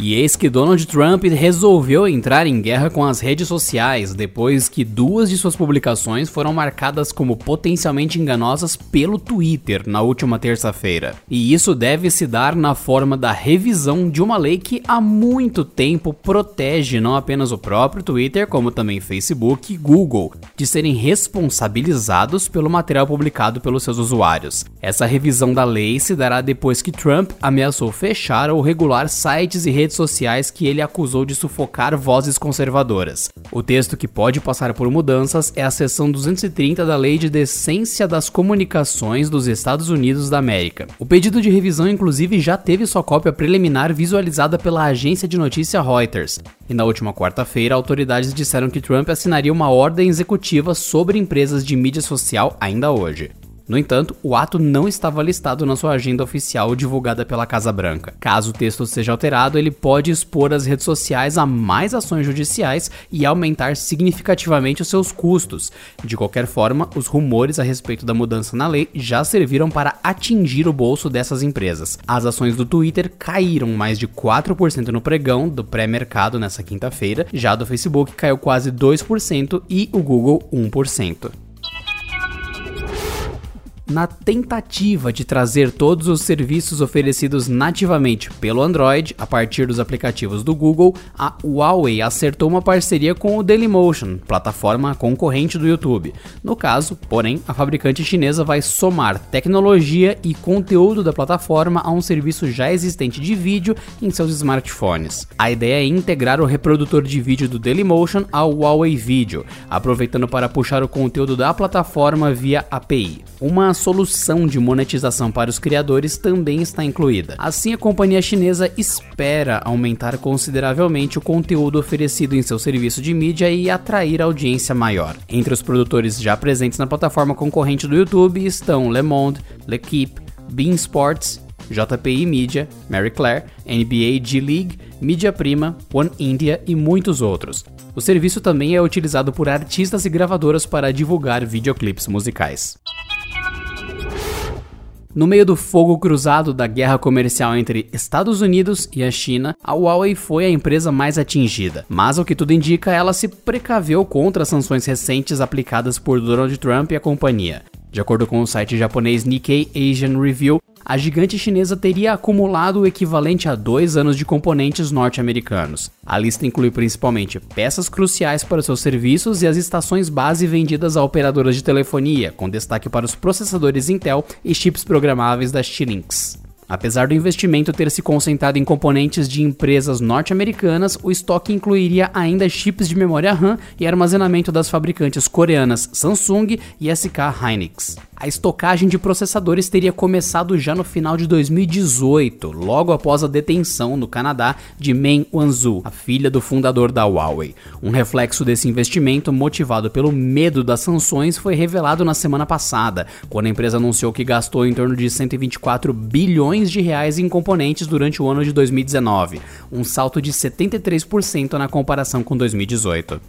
E eis que Donald Trump resolveu entrar em guerra com as redes sociais depois que duas de suas publicações foram marcadas como potencialmente enganosas pelo Twitter na última terça-feira. E isso deve se dar na forma da revisão de uma lei que há muito tempo protege não apenas o próprio Twitter, como também Facebook e Google, de serem responsabilizados pelo material publicado pelos seus usuários. Essa revisão da lei se dará depois que Trump ameaçou fechar ou regular sites e redes redes sociais que ele acusou de sufocar vozes conservadoras. O texto que pode passar por mudanças é a seção 230 da Lei de Decência das Comunicações dos Estados Unidos da América. O pedido de revisão, inclusive, já teve sua cópia preliminar visualizada pela agência de notícia Reuters. E na última quarta-feira, autoridades disseram que Trump assinaria uma ordem executiva sobre empresas de mídia social ainda hoje. No entanto, o ato não estava listado na sua agenda oficial divulgada pela Casa Branca. Caso o texto seja alterado, ele pode expor as redes sociais a mais ações judiciais e aumentar significativamente os seus custos. De qualquer forma, os rumores a respeito da mudança na lei já serviram para atingir o bolso dessas empresas. As ações do Twitter caíram mais de 4% no pregão do pré-mercado nessa quinta-feira, já do Facebook caiu quase 2% e o Google 1% na tentativa de trazer todos os serviços oferecidos nativamente pelo Android a partir dos aplicativos do Google, a Huawei acertou uma parceria com o Dailymotion, plataforma concorrente do YouTube. No caso, porém, a fabricante chinesa vai somar tecnologia e conteúdo da plataforma a um serviço já existente de vídeo em seus smartphones. A ideia é integrar o reprodutor de vídeo do Dailymotion ao Huawei Video, aproveitando para puxar o conteúdo da plataforma via API. Uma solução de monetização para os criadores também está incluída. Assim, a companhia chinesa espera aumentar consideravelmente o conteúdo oferecido em seu serviço de mídia e atrair audiência maior. Entre os produtores já presentes na plataforma concorrente do YouTube estão Le Monde, L'Equipe, Bean Sports, JPI Media, Mary Claire, NBA G-League, Mídia Prima, One India e muitos outros. O serviço também é utilizado por artistas e gravadoras para divulgar videoclipes musicais. No meio do fogo cruzado da guerra comercial entre Estados Unidos e a China, a Huawei foi a empresa mais atingida, mas ao que tudo indica, ela se precaveu contra as sanções recentes aplicadas por Donald Trump e a companhia. De acordo com o site japonês Nikkei Asian Review, a gigante chinesa teria acumulado o equivalente a dois anos de componentes norte-americanos. A lista inclui principalmente peças cruciais para seus serviços e as estações base vendidas a operadoras de telefonia, com destaque para os processadores Intel e chips programáveis da Xilinx. Apesar do investimento ter se concentrado em componentes de empresas norte-americanas, o estoque incluiria ainda chips de memória RAM e armazenamento das fabricantes coreanas Samsung e SK Hynix a estocagem de processadores teria começado já no final de 2018, logo após a detenção no Canadá de Meng Wanzhou, a filha do fundador da Huawei. Um reflexo desse investimento, motivado pelo medo das sanções, foi revelado na semana passada, quando a empresa anunciou que gastou em torno de 124 bilhões de reais em componentes durante o ano de 2019, um salto de 73% na comparação com 2018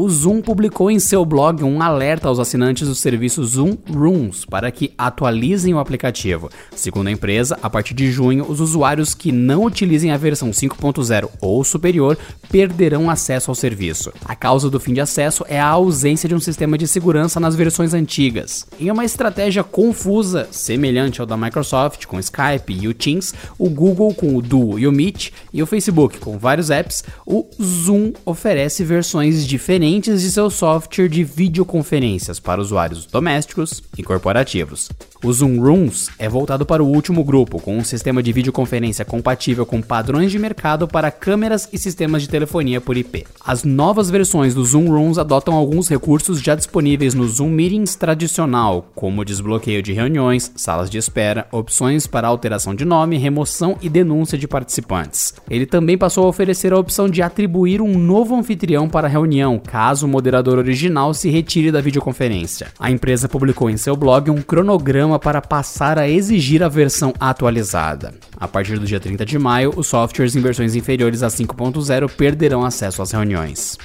o Zoom publicou em seu blog um alerta aos assinantes do serviço Zoom Rooms para que atualizem o aplicativo. Segundo a empresa, a partir de junho, os usuários que não utilizem a versão 5.0 ou superior perderão acesso ao serviço. A causa do fim de acesso é a ausência de um sistema de segurança nas versões antigas. Em uma estratégia confusa, semelhante ao da Microsoft com o Skype e o Teams, o Google com o Duo e o Meet e o Facebook com vários apps, o Zoom oferece versões diferentes de seu software de videoconferências para usuários domésticos e corporativos. O Zoom Rooms é voltado para o último grupo, com um sistema de videoconferência compatível com padrões de mercado para câmeras e sistemas de telefonia por IP. As novas versões do Zoom Rooms adotam alguns recursos já disponíveis no Zoom Meetings tradicional, como desbloqueio de reuniões, salas de espera, opções para alteração de nome, remoção e denúncia de participantes. Ele também passou a oferecer a opção de atribuir um novo anfitrião para a reunião, caso o moderador original se retire da videoconferência. A empresa publicou em seu blog um cronograma para passar a exigir a versão atualizada. A partir do dia 30 de maio, os softwares em versões inferiores a 5.0 perderão acesso às reuniões.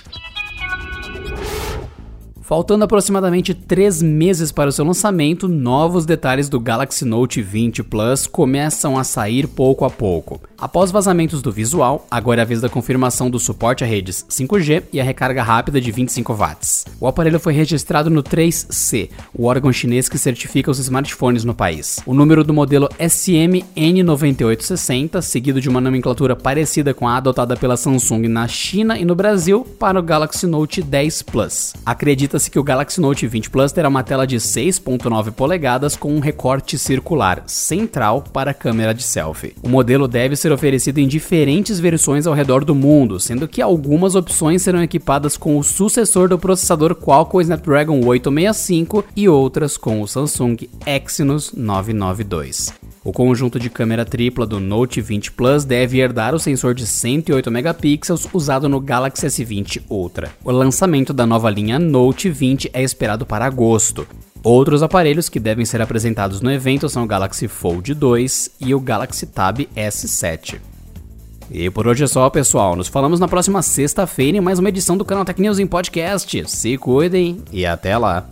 Faltando aproximadamente 3 meses para o seu lançamento, novos detalhes do Galaxy Note 20 Plus começam a sair pouco a pouco. Após vazamentos do visual, agora é a vez da confirmação do suporte a redes 5G e a recarga rápida de 25 watts. O aparelho foi registrado no 3C, o órgão chinês que certifica os smartphones no país. O número do modelo SM-N9860, seguido de uma nomenclatura parecida com a adotada pela Samsung na China e no Brasil para o Galaxy Note 10 Plus. Acredita Acredita-se que o Galaxy Note 20 Plus terá uma tela de 6.9 polegadas com um recorte circular central para a câmera de selfie. O modelo deve ser oferecido em diferentes versões ao redor do mundo, sendo que algumas opções serão equipadas com o sucessor do processador Qualcomm Snapdragon 865 e outras com o Samsung Exynos 992. O conjunto de câmera tripla do Note 20 Plus deve herdar o sensor de 108 megapixels usado no Galaxy S20 Ultra. O lançamento da nova linha Note 20 é esperado para agosto. Outros aparelhos que devem ser apresentados no evento são o Galaxy Fold 2 e o Galaxy Tab S7. E por hoje é só, pessoal. Nos falamos na próxima sexta-feira em mais uma edição do canal Tech News em Podcast. Se cuidem e até lá!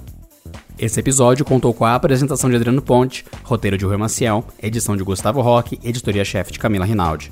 Esse episódio contou com a apresentação de Adriano Ponte, roteiro de Rui Maciel, edição de Gustavo Roque, editoria-chefe de Camila Rinaldi.